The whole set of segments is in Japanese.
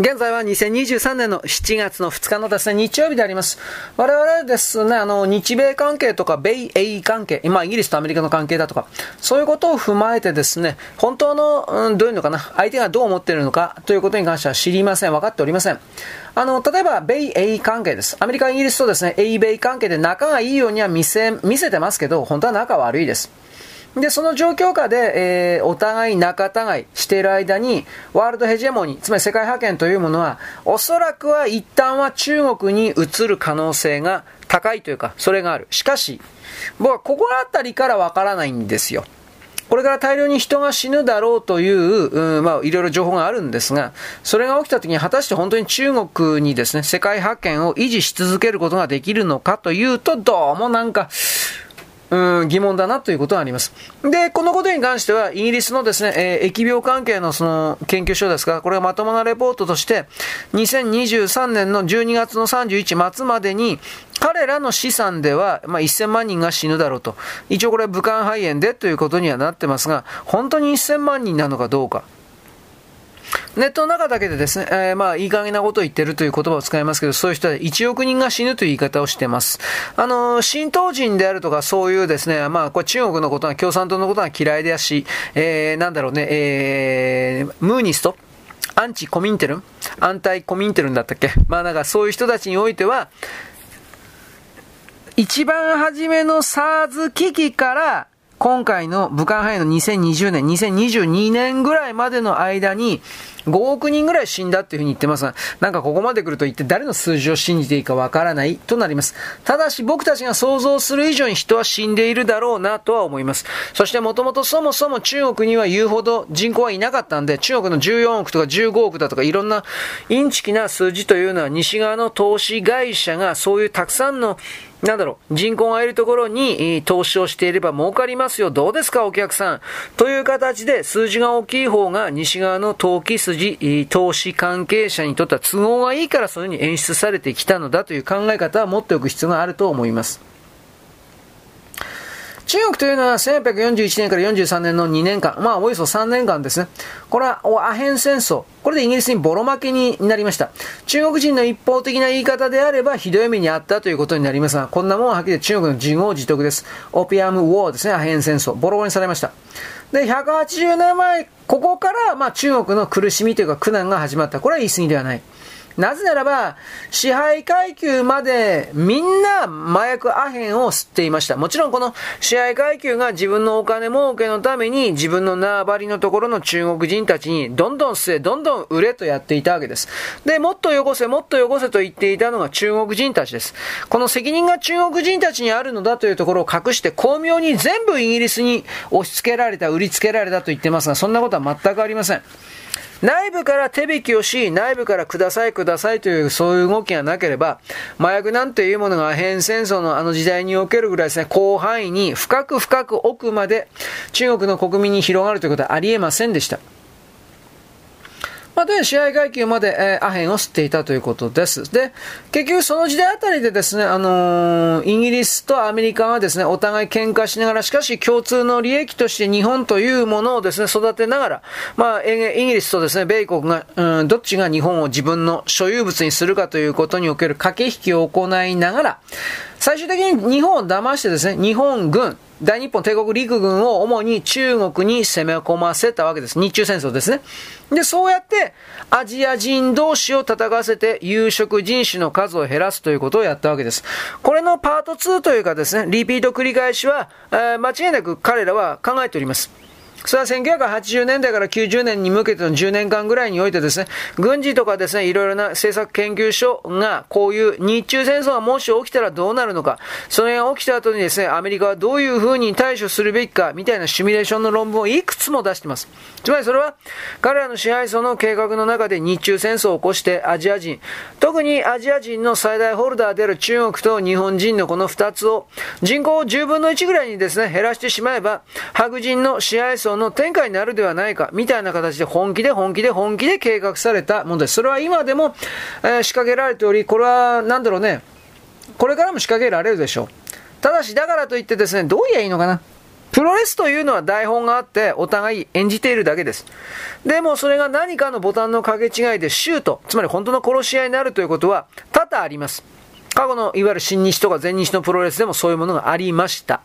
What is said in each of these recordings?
現在は2023年の7月の2日のですね、日曜日であります。我々ですね、あの、日米関係とか、米英関係、まあ、イギリスとアメリカの関係だとか、そういうことを踏まえてですね、本当の、うん、どういうのかな、相手がどう思っているのかということに関しては知りません。分かっておりません。あの、例えば、米英関係です。アメリカ、イギリスとですね、英米関係で仲がいいようには見せ、見せてますけど、本当は仲悪いです。で、その状況下で、えー、お互い仲違いしている間に、ワールドヘジェモニー、つまり世界覇権というものは、おそらくは一旦は中国に移る可能性が高いというか、それがある。しかし、僕はここあたりからわからないんですよ。これから大量に人が死ぬだろうという、うん、まあ、いろいろ情報があるんですが、それが起きた時に果たして本当に中国にですね、世界覇権を維持し続けることができるのかというと、どうもなんか、うん、疑問だなということがあります。で、このことに関しては、イギリスのですね、えー、疫病関係のその研究所ですが、これがまともなレポートとして、2023年の12月の31末までに、彼らの資産では、まあ、1000万人が死ぬだろうと。一応これは武漢肺炎でということにはなってますが、本当に1000万人なのかどうか。ネットの中だけでですね、えー、まあ、いい加減なことを言ってるという言葉を使いますけど、そういう人は1億人が死ぬという言い方をしています。あの、新東人であるとか、そういうですね、まあ、これ中国のことは、共産党のことは嫌いでやし、えー、なんだろうね、えー、ムーニストアンチコミンテルンアンタイコミンテルンだったっけ？まあ、なんかそういう人たちにおいては、一番初めの SARS 危機から、今回の武漢肺炎の2020年、2022年ぐらいまでの間に、5億人ぐらい死んだっていうふうに言ってますが、なんかここまで来ると一体誰の数字を信じていいかわからないとなります。ただし僕たちが想像する以上に人は死んでいるだろうなとは思います。そしてもともとそもそも中国には言うほど人口はいなかったんで、中国の14億とか15億だとかいろんなインチキな数字というのは西側の投資会社がそういうたくさんのなんだろう、人口がいるところに投資をしていれば儲かりますよ。どうですか、お客さん。という形で数字が大きい方が西側の投機筋、投資関係者にとっては都合がいいからそういうふうに演出されてきたのだという考え方は持っておく必要があると思います。中国というのは1841年から43年の2年間、まあおよそ3年間ですね。これはアヘン戦争。これでイギリスにボロ負けになりました。中国人の一方的な言い方であればひどい目にあったということになりますが、こんなもんははっきり中国の自業自得です。オピアムウォーですね、アヘン戦争。ボロボロにされました。で、180年前、ここから、まあ中国の苦しみというか苦難が始まった。これは言い過ぎではない。なぜならば、支配階級までみんな麻薬アヘンを吸っていました。もちろんこの支配階級が自分のお金儲けのために自分の縄張りのところの中国人たちにどんどん吸え、どんどん売れとやっていたわけです。で、もっと汚せ、もっと汚せと言っていたのが中国人たちです。この責任が中国人たちにあるのだというところを隠して巧妙に全部イギリスに押し付けられた、売りつけられたと言ってますが、そんなことは全くありません。内部から手引きをし、内部からくださいくださいというそういう動きがなければ、麻薬なんていうものがアヘン戦争のあの時代におけるぐらいですね、広範囲に深く深く奥まで中国の国民に広がるということはありえませんでした。まあ、とに試合階級まで、えー、アヘンを吸っていたということです。で、結局その時代あたりでですね、あのー、イギリスとアメリカはですね、お互い喧嘩しながら、しかし共通の利益として日本というものをですね、育てながら、まあ、イギリスとですね、米国が、うん、どっちが日本を自分の所有物にするかということにおける駆け引きを行いながら、最終的に日本を騙してですね、日本軍、大日本帝国陸軍を主に中国に攻め込ませたわけです。日中戦争ですね。で、そうやってアジア人同士を戦わせて有色人種の数を減らすということをやったわけです。これのパート2というかですね、リピート繰り返しは、えー、間違いなく彼らは考えております。それは1980年代から90年に向けての10年間ぐらいにおいてですね、軍事とかですね、いろいろな政策研究所が、こういう日中戦争がもし起きたらどうなるのか、それが起きた後にですね、アメリカはどういう風に対処するべきか、みたいなシミュレーションの論文をいくつも出してます。つまりそれは、彼らの支配層の計画の中で日中戦争を起こしてアジア人、特にアジア人の最大ホルダーである中国と日本人のこの2つを、人口を10分の1ぐらいにですね、減らしてしまえば、白人の支配層層の展開になるではないか、みたいな形で本気で本気で本気で計画されたものです。それは今でも、えー、仕掛けられており、これは、なんだろうね、これからも仕掛けられるでしょう。ただし、だからといってですね、どう言えばいいのかな。プロレスというのは台本があってお互い演じているだけです。でもそれが何かのボタンの掛け違いでシュート、つまり本当の殺し合いになるということは多々あります。過去のいわゆる新日とか全日のプロレスでもそういうものがありました。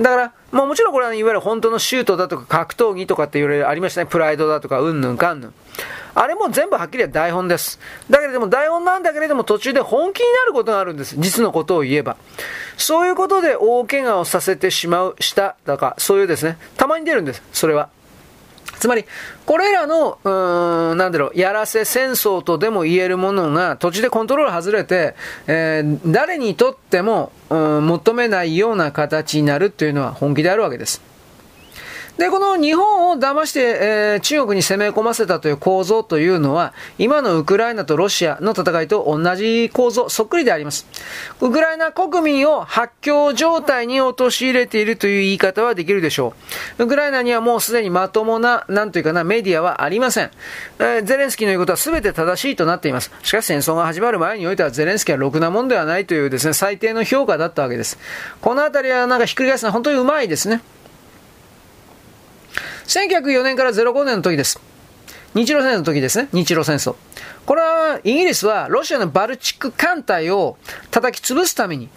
だから、まあもちろんこれはいわゆる本当のシュートだとか格闘技とかって言われるありましたね。プライドだとかうんぬんかんぬん。あれも全部はっきりは台本です。だけれども台本なんだけれども途中で本気になることがあるんです。実のことを言えば。そういうことで大怪我をさせてしまう、しただか、そういうですね、たまに出るんです。それは。つまり、これらの、うん、なんだろう、やらせ戦争とでも言えるものが、土地でコントロール外れて、えー、誰にとっても、うん、求めないような形になるというのは本気であるわけです。で、この日本を騙して、えー、中国に攻め込ませたという構造というのは、今のウクライナとロシアの戦いと同じ構造、そっくりであります。ウクライナ国民を発狂状態に陥れているという言い方はできるでしょう。ウクライナにはもうすでにまともな、なんというかな、メディアはありません。えー、ゼレンスキーの言うことは全て正しいとなっています。しかし戦争が始まる前においてはゼレンスキーはろくなもんではないというですね、最低の評価だったわけです。このあたりはなんかひっくり返すのは本当にうまいですね。1904年から05年の時です。日露戦争の時ですね。日露戦争。これは、イギリスはロシアのバルチック艦隊を叩き潰すために、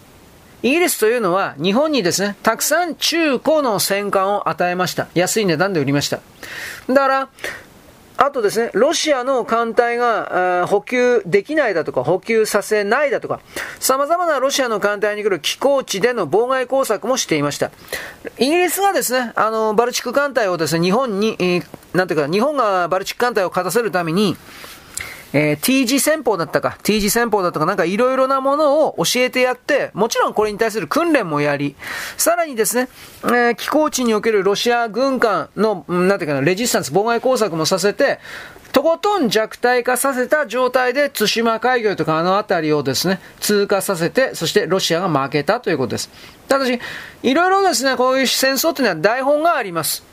イギリスというのは日本にですね、たくさん中古の戦艦を与えました。安い値段で売りました。だから、あとですね、ロシアの艦隊が補給できないだとか、補給させないだとか、様々なロシアの艦隊に来る寄港地での妨害工作もしていました。イギリスがですね、あの、バルチック艦隊をですね、日本に、えー、なんていうか、日本がバルチック艦隊を勝たせるために、えー、T 字戦法だったか、T 字戦法だったか、なんかいろいろなものを教えてやって、もちろんこれに対する訓練もやり、さらにですね、えー、寄港地におけるロシア軍艦の、なんていうかな、レジスタンス、妨害工作もさせて、とことん弱体化させた状態で対馬海峡とかあの辺りをですね、通過させて、そしてロシアが負けたということです。ただし、いろいろですね、こういう戦争というのは台本があります。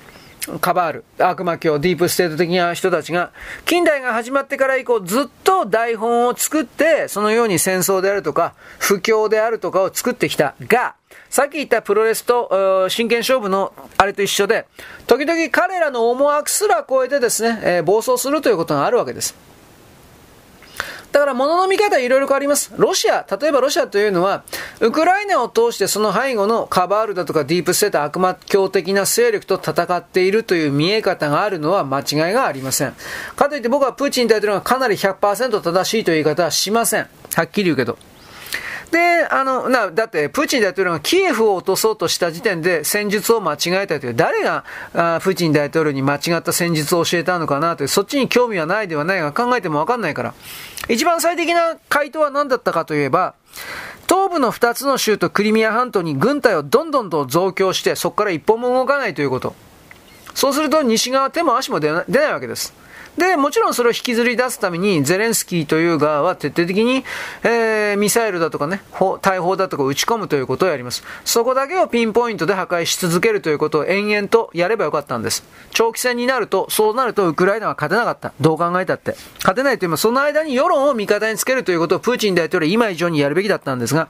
カバール、悪魔教、ディープステート的な人たちが、近代が始まってから以降、ずっと台本を作って、そのように戦争であるとか、不況であるとかを作ってきた。が、さっき言ったプロレスと真剣勝負のあれと一緒で、時々彼らの思惑すら超えてですね、えー、暴走するということがあるわけです。だから物の見方いろいろ変わります。ロシア、例えばロシアというのは、ウクライナを通してその背後のカバールだとかディープステート悪魔教的な勢力と戦っているという見え方があるのは間違いがありません。かといって僕はプーチン大統領がかなり100%正しいという言い方はしません。はっきり言うけど。で、あの、な、だって、プーチン大統領がキエフを落とそうとした時点で戦術を間違えたという、誰があプーチン大統領に間違った戦術を教えたのかなという、そっちに興味はないではないが考えてもわかんないから。一番最適な回答は何だったかといえば、東部の2つの州とクリミア半島に軍隊をどんどんと増強して、そこから一歩も動かないということ。そうすると西側手も足も出ないわけです。で、もちろんそれを引きずり出すために、ゼレンスキーという側は徹底的に、えー、ミサイルだとかね、大砲だとか撃ち込むということをやります。そこだけをピンポイントで破壊し続けるということを延々とやればよかったんです。長期戦になると、そうなるとウクライナは勝てなかった。どう考えたって。勝てないというのは、その間に世論を味方につけるということをプーチン大統領は今以上にやるべきだったんですが、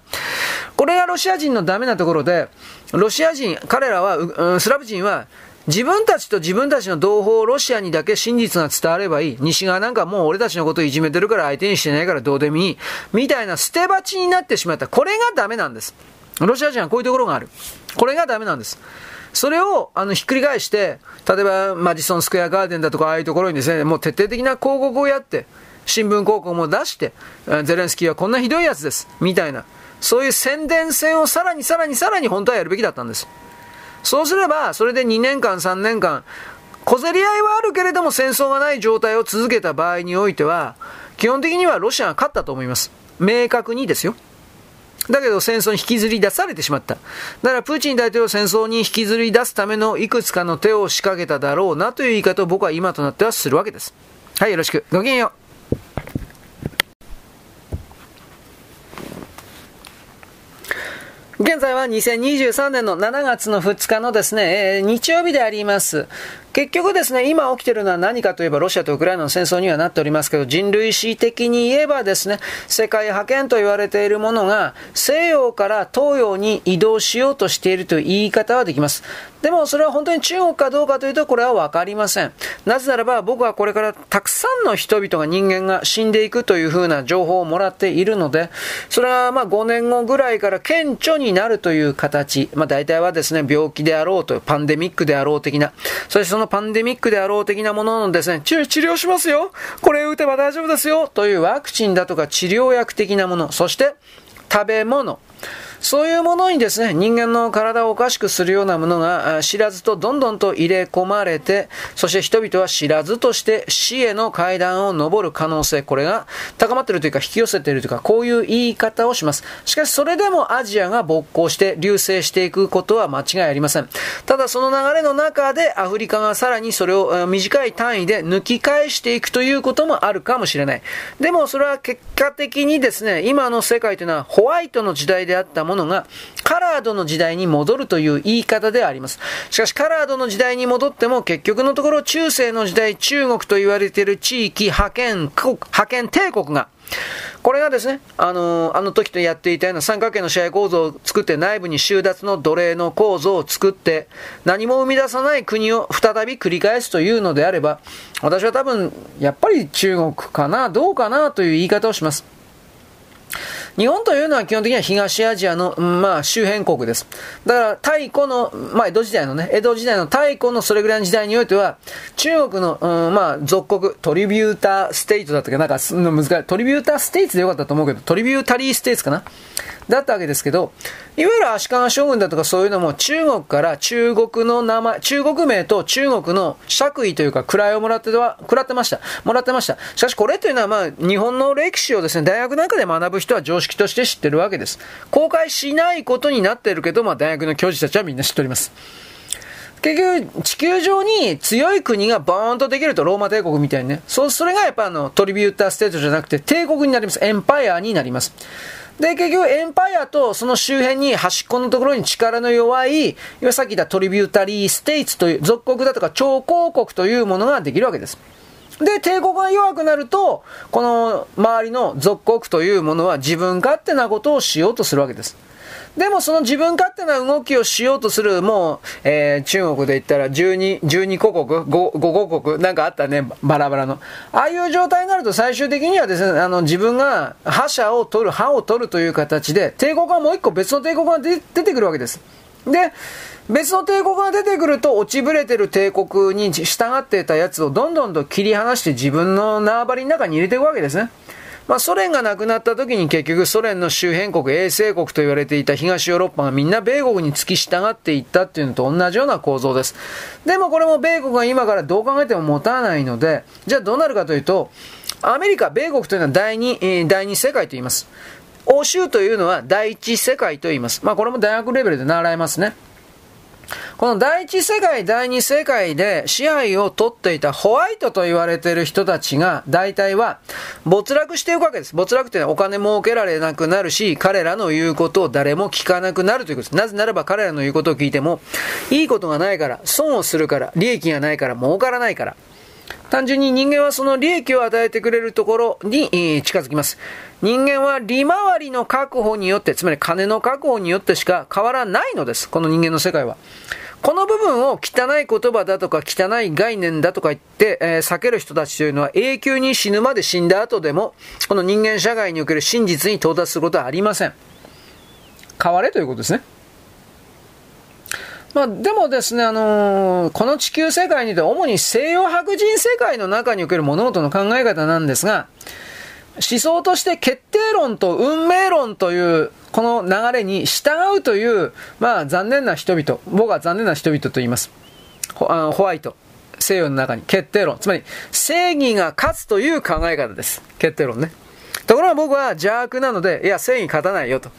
これがロシア人のダメなところで、ロシア人、彼らは、スラブ人は、自分たちと自分たちの同胞ロシアにだけ真実が伝わればいい。西側なんかもう俺たちのことをいじめてるから相手にしてないからどうでもいい。みたいな捨て鉢になってしまった。これがダメなんです。ロシア人はこういうところがある。これがダメなんです。それを、あの、ひっくり返して、例えば、マジソンスクエアガーデンだとか、ああいうところにですね、もう徹底的な広告をやって、新聞広告も出して、ゼレンスキーはこんなひどいやつです。みたいな。そういう宣伝戦をさらにさらにさらに本当はやるべきだったんです。そうすれば、それで2年間、3年間、小競り合いはあるけれども戦争がない状態を続けた場合においては、基本的にはロシアが勝ったと思います。明確にですよ。だけど戦争に引きずり出されてしまった。だからプーチン大統領戦争に引きずり出すためのいくつかの手を仕掛けただろうなという言い方を僕は今となってはするわけです。はい、よろしく。ごきげんよう。現在は2023年の7月の2日のですね、えー、日曜日であります。結局ですね、今起きてるのは何かといえばロシアとウクライナの戦争にはなっておりますけど、人類史的に言えばですね、世界覇権と言われているものが西洋から東洋に移動しようとしているという言い方はできます。でもそれは本当に中国かどうかというとこれはわかりません。なぜならば僕はこれからたくさんの人々が人間が死んでいくというふうな情報をもらっているので、それはまあ5年後ぐらいから顕著になるという形、まあ大体はですね、病気であろうと、パンデミックであろう的な、そしてそのパンデミックであろう的なもののですね、治療しますよ。これ打てば大丈夫ですよ。というワクチンだとか治療薬的なもの、そして食べ物、そういうものにですね、人間の体をおかしくするようなものが知らずとどんどんと入れ込まれて、そして人々は知らずとして死への階段を登る可能性、これが高まっているというか引き寄せているというか、こういう言い方をします。しかしそれでもアジアが勃興して流星していくことは間違いありません。ただその流れの中でアフリカがさらにそれを短い単位で抜き返していくということもあるかもしれない。でもそれは結果的にですね、今の世界というのはホワイトの時代であったものが、カラードの時代に戻るという言い方であります。しかし、カラードの時代に戻っても、結局のところ、中世の時代、中国と言われている地域、覇権、覇権帝国が、これがですね、あのあの時とやっていたような三角形の試合構造を作って内部に収奪の奴隷の構造を作って何も生み出さない国を再び繰り返すというのであれば私は多分やっぱり中国かなどうかなという言い方をします。日本というのは基本的には東アジアの、まあ、周辺国です。だから、太古の、まあ、江戸時代のね、江戸時代の太古のそれぐらいの時代においては、中国の、うん、まあ、属国、トリビューターステイトだったっけ？なんか、難しい。トリビューターステイツでよかったと思うけど、トリビュータリーステイツかな？だったわけですけど、いわゆる足利将軍だとかそういうのも中国から中国の名前、中国名と中国の爵位というか位をもらっては、食らってました。もらってました。しかしこれというのはまあ日本の歴史をですね、大学なんかで学ぶ人は常識として知ってるわけです。公開しないことになってるけど、まあ大学の教授たちはみんな知っております。結局、地球上に強い国がボーンとできると、ローマ帝国みたいにね。そう、それがやっぱあの、トリビューターステートじゃなくて、帝国になります。エンパイアになります。で、結局、エンパイアとその周辺に端っこのところに力の弱い、いわさっき言ったトリビュータリーステイツという、属国だとか超公国というものができるわけです。で、帝国が弱くなると、この周りの属国というものは自分勝手なことをしようとするわけです。でもその自分勝手な動きをしようとする、もう、えー、中国で言ったら12、12個国 5, 5個国なんかあったね、バラバラの。ああいう状態になると最終的にはですね、あの、自分が覇者を取る、歯を取るという形で、帝国がもう一個別の帝国が出てくるわけです。で、別の帝国が出てくると落ちぶれてる帝国に従っていたやつをどんどんと切り離して自分の縄張りの中に入れていくわけですね。まあ、ソ連がなくなった時に結局ソ連の周辺国、衛星国と言われていた東ヨーロッパがみんな米国に付き従っていったっていうのと同じような構造です。でもこれも米国が今からどう考えても持たないので、じゃあどうなるかというと、アメリカ、米国というのは第二、えー、第二世界と言います。欧州というのは第一世界と言います。まあこれも大学レベルで習いますね。この第一世界、第二世界で支配を取っていたホワイトと言われている人たちが、大体は没落していくわけです。没落というのはお金儲けられなくなるし、彼らの言うことを誰も聞かなくなるということです。なぜならば彼らの言うことを聞いても、いいことがないから、損をするから、利益がないから、儲からないから。単純に人間はその利益を与えてくれるところに近づきます。人間は利回りの確保によって、つまり金の確保によってしか変わらないのです。この人間の世界は。この部分を汚い言葉だとか汚い概念だとか言って、えー、避ける人たちというのは永久に死ぬまで死んだ後でも、この人間社会における真実に到達することはありません。変われということですね。まあ、でもですね、あのー、この地球世界にて主に西洋白人世界の中における物事の考え方なんですが、思想として決定論と運命論というこの流れに従うという、まあ残念な人々、僕は残念な人々と言います。ホあホワイト。西洋の中に決定論。つまり正義が勝つという考え方です。決定論ね。ところが僕は邪悪なので、いや、正義勝たないよと。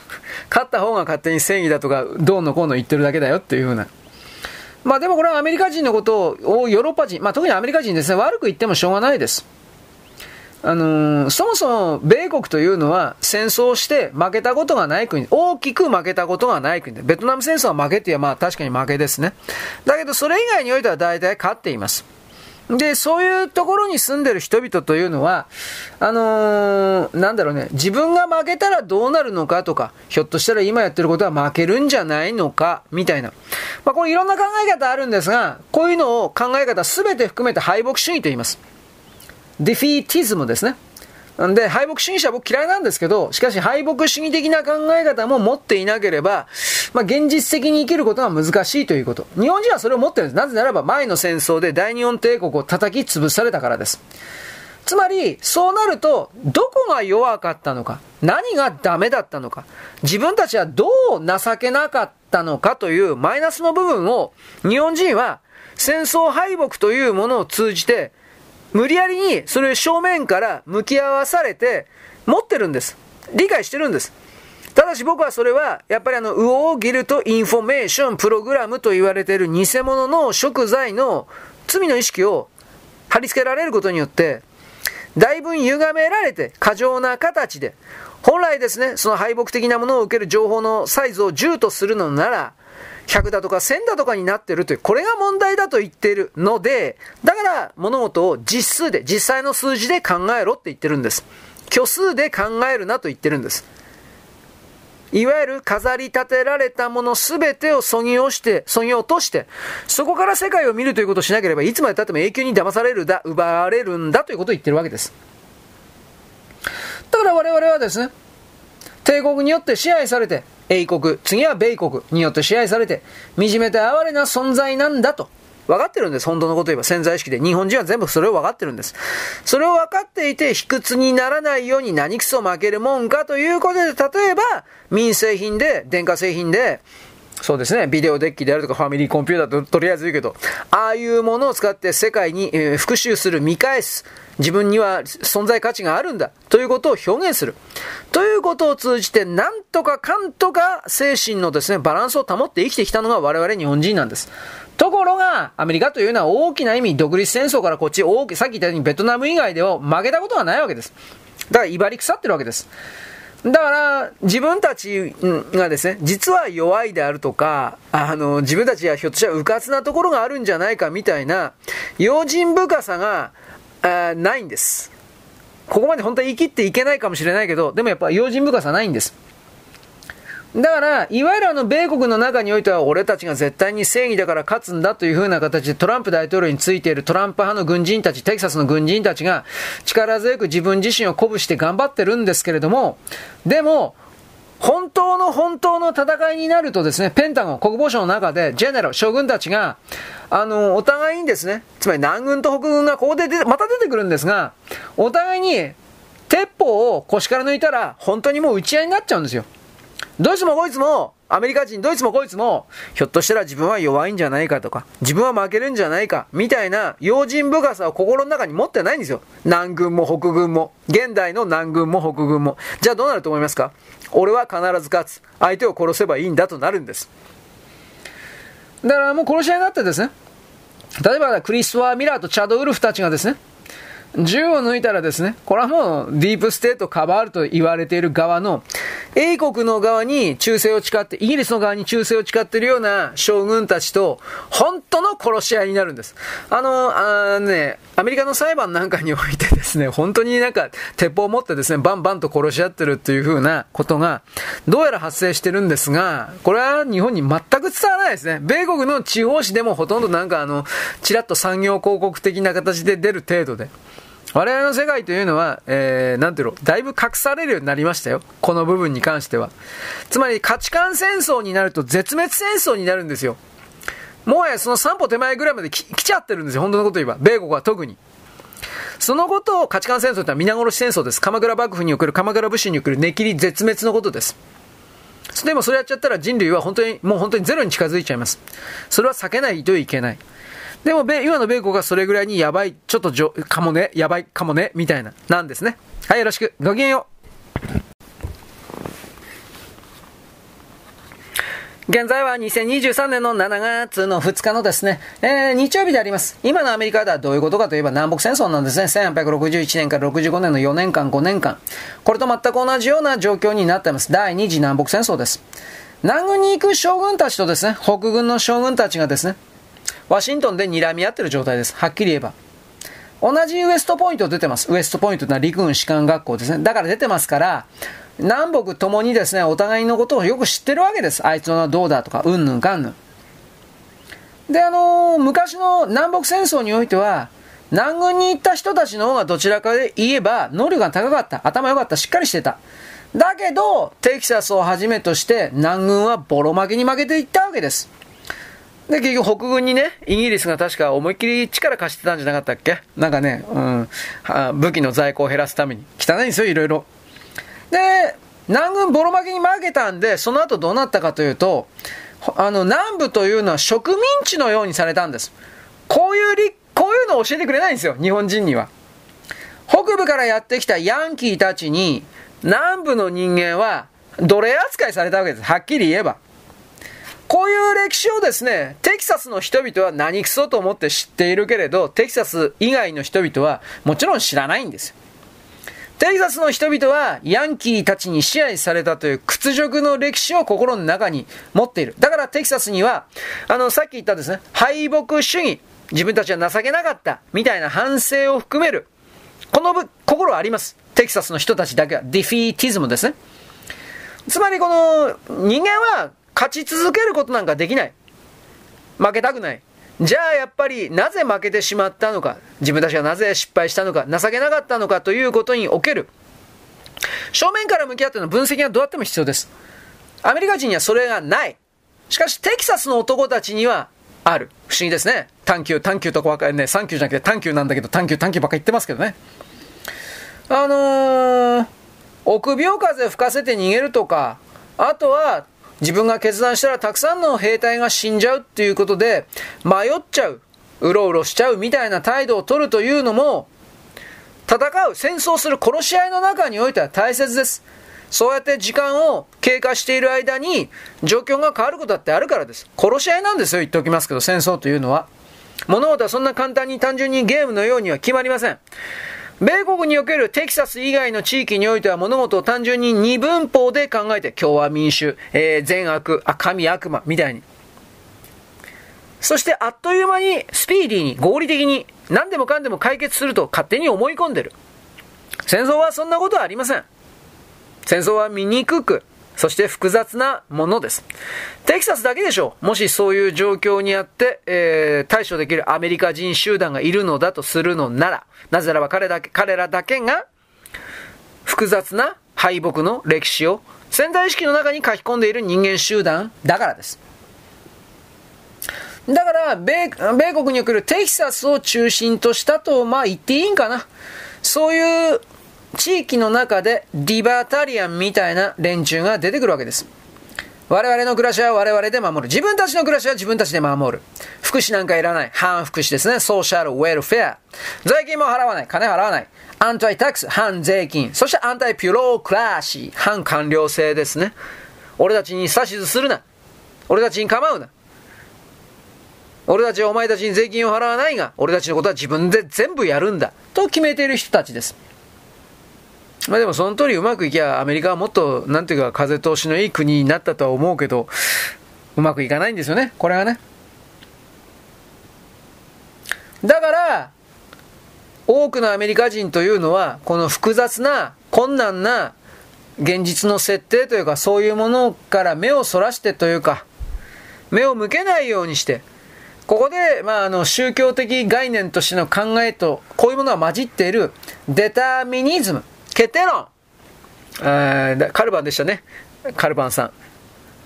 勝った方が勝手に正義だとか、どうのこうの言ってるだけだよっていうふうな。まあでもこれはアメリカ人のことを、ヨーロッパ人、まあ特にアメリカ人ですね、悪く言ってもしょうがないです。あのー、そもそも米国というのは戦争して負けたことがない国、大きく負けたことがない国で、ベトナム戦争は負けって言えばまあ確かに負けですね。だけどそれ以外においては大体勝っています。で、そういうところに住んでる人々というのは、あのー、なんだろうね、自分が負けたらどうなるのかとか、ひょっとしたら今やってることは負けるんじゃないのか、みたいな。まあ、これいろんな考え方あるんですが、こういうのを考え方すべて含めて敗北主義と言います。ディフィーティズムですね。んで、敗北主義者は僕嫌いなんですけど、しかし敗北主義的な考え方も持っていなければ、まあ、現実的に生きることが難しいということ。日本人はそれを持ってるんです。なぜならば前の戦争で大日本帝国を叩き潰されたからです。つまり、そうなると、どこが弱かったのか、何がダメだったのか、自分たちはどう情けなかったのかというマイナスの部分を、日本人は戦争敗北というものを通じて、無理やりにそれを正面から向き合わされて持ってるんです。理解してるんです。ただし僕はそれは、やっぱりあの、 War Guilt Information Program と言われている偽物の贖罪の罪の意識を貼り付けられることによって、だいぶ歪められて過剰な形で、本来ですね、その敗北的なものを受ける情報のサイズを10とするのなら、100だとか1000だとかになってるという、これが問題だと言っているので、から物事を実数で、実際の数字で考えろって言ってるんです。虚数で考えるなと言ってるんです。いわゆる飾り立てられたものすべてをそぎ落して、そぎ落として、そこから世界を見るということをしなければ、いつまで経っても永久に騙されるだ、奪われるんだということを言ってるわけです。だから我々はですね、帝国によって支配されて、英国、次は米国によって支配されて、惨めて哀れな存在なんだと。分かってるんです。本当のことを言えば潜在意識で。日本人は全部それを分かってるんです。それを分かっていて、卑屈にならないように何くそ負けるもんかということで、例えば、民生品で、電化製品で、そうですね、ビデオデッキであるとかファミリーコンピューターととりあえず言うけど、ああいうものを使って世界に、えー、復讐する、見返す、自分には存在価値があるんだ、ということを表現する。ということを通じて、なんとかかんとか精神のですね、バランスを保って生きてきたのが我々日本人なんです。ところが、アメリカというのは大きな意味、独立戦争からこっち、大きさっき言ったようにベトナム以外では負けたことはないわけです。だから、威張り腐ってるわけです。だから、自分たちがですね、実は弱いであるとか、あの、自分たちはひょっとしたら迂闊なところがあるんじゃないかみたいな、用心深さが、あないんです。ここまで本当は生きっていけないかもしれないけど、でもやっぱ用心深さないんです。だから、いわゆるあの、米国の中においては、俺たちが絶対に正義だから勝つんだという風な形で、トランプ大統領についているトランプ派の軍人たち、テキサスの軍人たちが、力強く自分自身を鼓舞して頑張ってるんですけれども、でも、本当の本当の戦いになるとですね、ペンタゴン、国防省の中で、ジェネラル、将軍たちが、あの、お互いにですね、つまり南軍と北軍がここでまた出てくるんですが、お互いに、鉄砲を腰から抜いたら、本当にもう打ち合いになっちゃうんですよ。どいつもこいつも、アメリカ人、どいつもこいつも、ひょっとしたら自分は弱いんじゃないかとか、自分は負けるんじゃないか、みたいな用心深さを心の中に持ってないんですよ。南軍も北軍も。現代の南軍も北軍も。じゃあどうなると思いますか？俺は必ず勝つ。相手を殺せばいいんだとなるんです。だからもう殺し合いになってですね。例えばクリストワー・ミラーとチャド・ウルフたちがですね、銃を抜いたらですね、これはもうディープステートカバールと言われている側の、英国の側に忠誠を誓って、イギリスの側に忠誠を誓っているような将軍たちと、本当の殺し合いになるんです。あの、あね、アメリカの裁判なんかにおいてですね、本当になんか鉄砲を持ってですね、バンバンと殺し合ってるっていう風なことが、どうやら発生してるんですが、これは日本に全く伝わらないですね。米国の地方紙でもほとんどなんかあの、ちらっと産業広告的な形で出る程度で。我々の世界というのは、えー、なんていうの、だいぶ隠されるようになりましたよ。この部分に関しては。つまり価値観戦争になると絶滅戦争になるんですよ。もはやその3歩手前ぐらいまで来ちゃってるんですよ。本当のこと言えば。米国は特に。そのことを価値観戦争というのは皆殺し戦争です。鎌倉幕府における鎌倉武士における値切り絶滅のことです。でもそれやっちゃったら人類は本当に、もう本当にゼロに近づいちゃいます。それは避けないといけない。でも、今の米国がそれぐらいにやばい、ちょっとじょ、かもね、やばいかもね、みたいな、なんですね。はい、よろしく。ごきげんよう。現在は2023年の7月の2日のですね、えー、日曜日であります。今のアメリカではどういうことかといえば南北戦争なんですね。1861年から65年の4年間、5年間。これと全く同じような状況になっています。第二次南北戦争です。南軍に行く将軍たちとですね、北軍の将軍たちがですね、ワシントンで睨み合ってる状態です。はっきり言えば。同じウエストポイント出てます。ウエストポイントというのは陸軍士官学校ですね。だから出てますから、南北ともにですね、お互いのことをよく知ってるわけです。あいつのどうだとか、うんぬんかんぬん。で、あのー、昔の南北戦争においては、南軍に行った人たちの方がどちらかで言えば、能力が高かった、頭良かった、しっかりしてた。だけど、テキサスをはじめとして、南軍はボロ負けに負けていったわけです。で、結局北軍にね、イギリスが確か思いっきり力貸してたんじゃなかったっけ？なんかね、うん、武器の在庫を減らすために。汚いんですよ、いろいろ。で、南軍ボロ負けに負けたんで、その後どうなったかというと、あの、南部というのは植民地のようにされたんです。こういう、こういうのを教えてくれないんですよ、日本人には。北部からやってきたヤンキーたちに、南部の人間は奴隷扱いされたわけです。はっきり言えば。こういう歴史をですね、テキサスの人々は何くそと思って知っているけれど、テキサス以外の人々はもちろん知らないんですよ。テキサスの人々はヤンキーたちに支配されたという屈辱の歴史を心の中に持っている。だからテキサスには、あの、さっき言ったですね、敗北主義、自分たちは情けなかった、みたいな反省を含める、この心はあります。テキサスの人たちだけは、ディフィーティズムですね。つまりこの人間は勝ち続けることなんかできない。負けたくない。じゃあやっぱりなぜ負けてしまったのか、自分たちがなぜ失敗したのか、情けなかったのかということにおける、正面から向き合っての分析がどうやっても必要です。アメリカ人にはそれがない。しかしテキサスの男たちにはある。不思議ですね。探求、探求とかかね、サンキューじゃなくて探求なんだけど、探求、探求ばっか言ってますけどね。あのー、臆病風吹かせて逃げるとか、あとは自分が決断したらたくさんの兵隊が死んじゃうっていうことで、迷っちゃう、うろうろしちゃうみたいな態度を取るというのも、戦う、戦争する殺し合いの中においては大切です。そうやって時間を経過している間に状況が変わることだってあるからです。殺し合いなんですよ、言っておきますけど、戦争というのは。物事はそんな簡単に単純にゲームのようには決まりません。米国におけるテキサス以外の地域においては物事を単純に二分法で考えて、共和民主、えー、善悪、あ、神悪魔みたいに。そしてあっという間にスピーディーに合理的に何でもかんでも解決すると勝手に思い込んでる。戦争はそんなことはありません。戦争は醜く、そして複雑なものです。テキサスだけでしょう。もしそういう状況にあって、えー、対処できるアメリカ人集団がいるのだとするのなら、なぜならば彼だけ、彼らだけが、複雑な敗北の歴史を潜在意識の中に書き込んでいる人間集団だからです。だから、米、米国におけるテキサスを中心としたと、まあ言っていいんかな。そういう地域の中でリバタリアンみたいな連中が出てくるわけです。我々の暮らしは我々で守る。自分たちの暮らしは自分たちで守る。福祉なんかいらない。反福祉ですね。ソーシャルウェルフェア。税金も払わない。金払わない。アンタイタックス、反税金。そしてアンタイピュロークラシー。反官僚制ですね。俺たちに指図するな。俺たちに構うな。俺たちはお前たちに税金を払わないが、俺たちのことは自分で全部やるんだ。と決めている人たちです。まあでもその通りうまくいきゃアメリカはもっと、なんていうか風通しのいい国になったとは思うけど、うまくいかないんですよね、これはね。だから、多くのアメリカ人というのは、この複雑な、困難な現実の設定というか、そういうものから目をそらしてというか、目を向けないようにして、ここで、まあ、あの、宗教的概念としての考えと、こういうものが混じっている、 determinism。決定論カルバンでしたね。カルバンさん。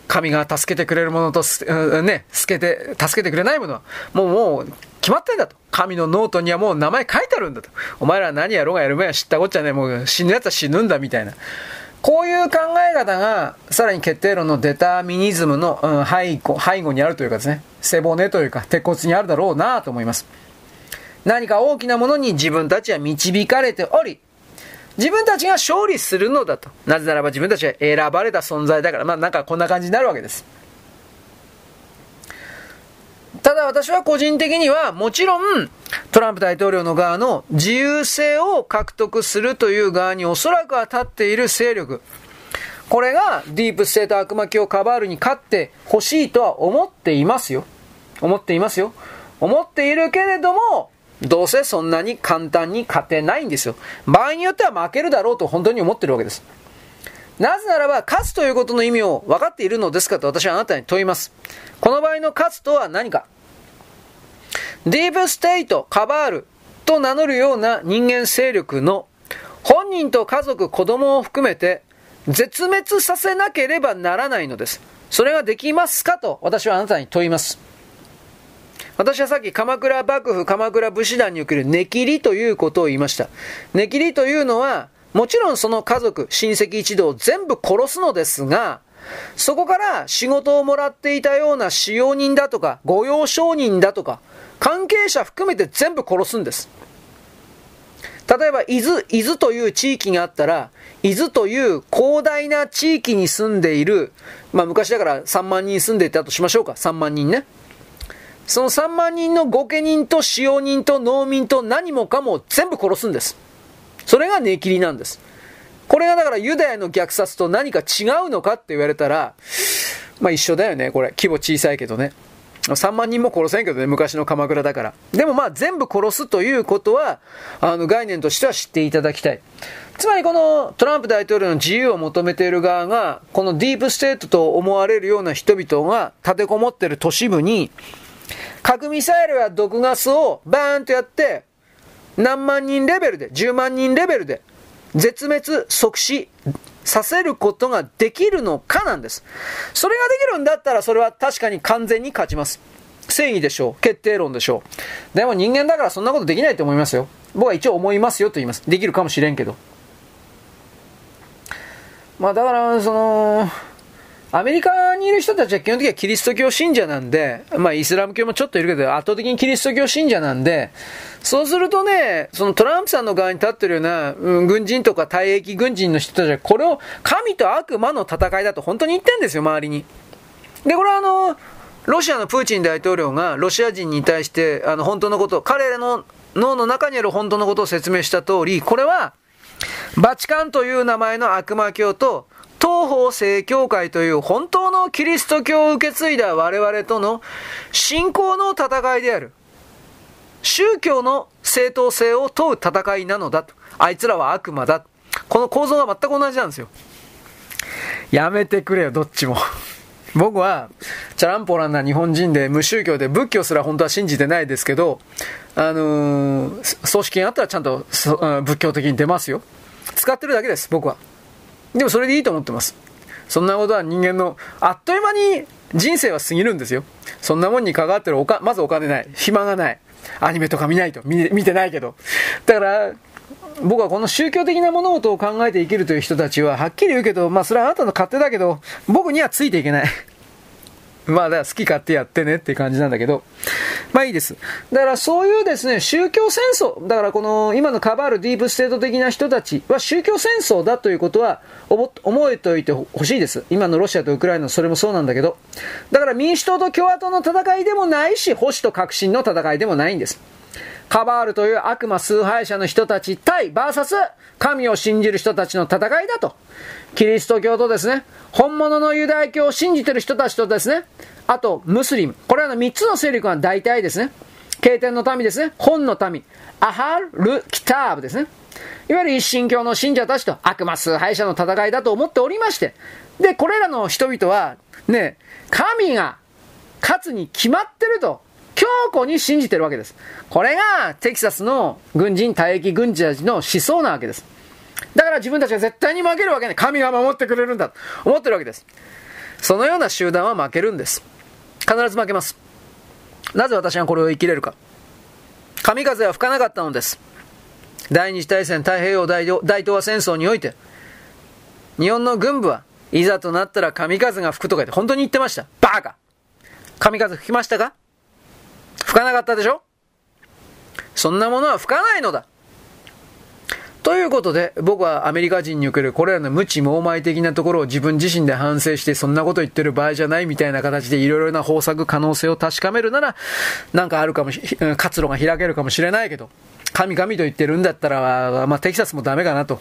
神が助けてくれるものと、ね、助けて、助けてくれないものは、もう、もう、決まってんだと。神のノートにはもう名前書いてあるんだと。お前ら何やろうがやる前は知ったこっちゃね、もう死ぬ奴は死ぬんだみたいな。こういう考え方が、さらに決定論のデタミニズムの、うん、背後、背後にあるというかですね、背骨というか、鉄骨にあるだろうなと思います。何か大きなものに自分たちは導かれており、自分たちが勝利するのだと。なぜならば自分たちは選ばれた存在だから、まあなんかこんな感じになるわけです。ただ私は個人的にはもちろんトランプ大統領の側の自由性を獲得するという側におそらくは立っている勢力。これがディープステート悪魔教カバールに勝ってほしいとは思っていますよ。思っていますよ。思っているけれども、どうせそんなに簡単に勝てないんですよ。場合によっては負けるだろうと本当に思ってるわけです。なぜならば、勝つということの意味を分かっているのですかと私はあなたに問います。この場合の勝つとは何かディープステイト、カバールと名乗るような人間勢力の本人と家族、子供を含めて絶滅させなければならないのです。それができますかと私はあなたに問います。私はさっき鎌倉幕府、鎌倉武士団における根切りということを言いました。根切りというのは、もちろんその家族、親戚一同全部殺すのですが、そこから仕事をもらっていたような使用人だとか、御用商人だとか、関係者含めて全部殺すんです。例えば、伊豆、伊豆という地域があったら、伊豆という広大な地域に住んでいる、まあ昔だから3万人住んでいたとしましょうか。3万人ね。その3万人の御家人と使用人と農民と何もかも全部殺すんです。それが根切りなんです。これがだからユダヤの虐殺と何か違うのかって言われたら、まあ一緒だよね、これ。規模小さいけどね。3万人も殺せんけどね、昔の鎌倉だから。でもまあ全部殺すということは、あの概念としては知っていただきたい。つまりこのトランプ大統領の自由を求めている側が、このディープステートと思われるような人々が立てこもっている都市部に、核ミサイルや毒ガスをバーンとやって、何万人レベルで、10万人レベルで、絶滅即死させることができるのかなんです。それができるんだったら、それは確かに完全に勝ちます。正義でしょう。決定論でしょう。でも人間だからそんなことできないと思いますよ。僕は一応思いますよと言います。できるかもしれんけど。まあだから、その、アメリカにいる人たちは基本的にはキリスト教信者なんで、まあイスラム教もちょっといるけど、圧倒的にキリスト教信者なんで、そうするとね、そのトランプさんの側に立ってるような、うん、軍人とか退役軍人の人たちは、これを神と悪魔の戦いだと本当に言ってんですよ、周りに。で、これはあの、ロシアのプーチン大統領がロシア人に対して、あの、本当のこと、彼らの脳の中にある本当のことを説明した通り、これは、バチカンという名前の悪魔教と、東方正教会という本当のキリスト教を受け継いだ我々との信仰の戦いである。宗教の正当性を問う戦いなのだと。あいつらは悪魔だ。この構造が全く同じなんですよ。やめてくれよ、どっちも。僕は、チャランポランな日本人で無宗教で仏教すら本当は信じてないですけど、あのー、葬式があったらちゃんと仏教的に出ますよ。使ってるだけです、僕は。でもそれでいいと思ってます。そんなことは人間の、あっという間に人生は過ぎるんですよ。そんなもんに関わってるおか、まずお金ない。暇がない。アニメとか見ないと。見見てないけど。だから、僕はこの宗教的な物事を考えて生きるという人たちは、はっきり言うけど、まあそれはあなたの勝手だけど、僕にはついていけない。まあ、だから好き勝手やってねって感じなんだけど、まあいいです。だからそういうですね、宗教戦争、だからこの今のカバールディープステート的な人たちは宗教戦争だということは思えておいてほしいです。今のロシアとウクライナそれもそうなんだけど、だから民主党と共和党の戦いでもないし、保守と革新の戦いでもないんです。カバールという悪魔崇拝者の人たち対バーサス神を信じる人たちの戦いだと。キリスト教とですね、本物のユダヤ教を信じてる人たちとですね、あと、ムスリム。これらの3つの勢力が大体ですね、経典の民ですね、本の民、アハル・キターブですね。いわゆる一神教の信者たちと悪魔崇拝者の戦いだと思っておりまして、で、これらの人々は、ね、神が勝つに決まってると、強固に信じてるわけです。これが、テキサスの軍人、退役軍人たちの思想なわけです。だから自分たちは絶対に負けるわけない。神が守ってくれるんだ。と思ってるわけです。そのような集団は負けるんです。必ず負けます。なぜ私がこれを生きれるか。神風は吹かなかったのです。第二次大戦太平洋大東亜戦争において、日本の軍部はいざとなったら神風が吹くとか言って本当に言ってました。バーカ神風吹きましたか？吹かなかったでしょ？そんなものは吹かないのだ。ということで、僕はアメリカ人におけるこれらの無知猛昧的なところを自分自身で反省して、そんなこと言ってる場合じゃないみたいな形でいろいろな方策可能性を確かめるなら、なんかあるかもし、活路が開けるかもしれないけど、神々と言ってるんだったら、まあ、テキサスもダメかなと。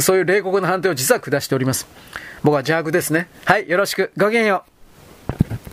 そういう冷酷な判定を実は下しております。僕は邪悪ですね。はい、よろしく。ごきげんよう。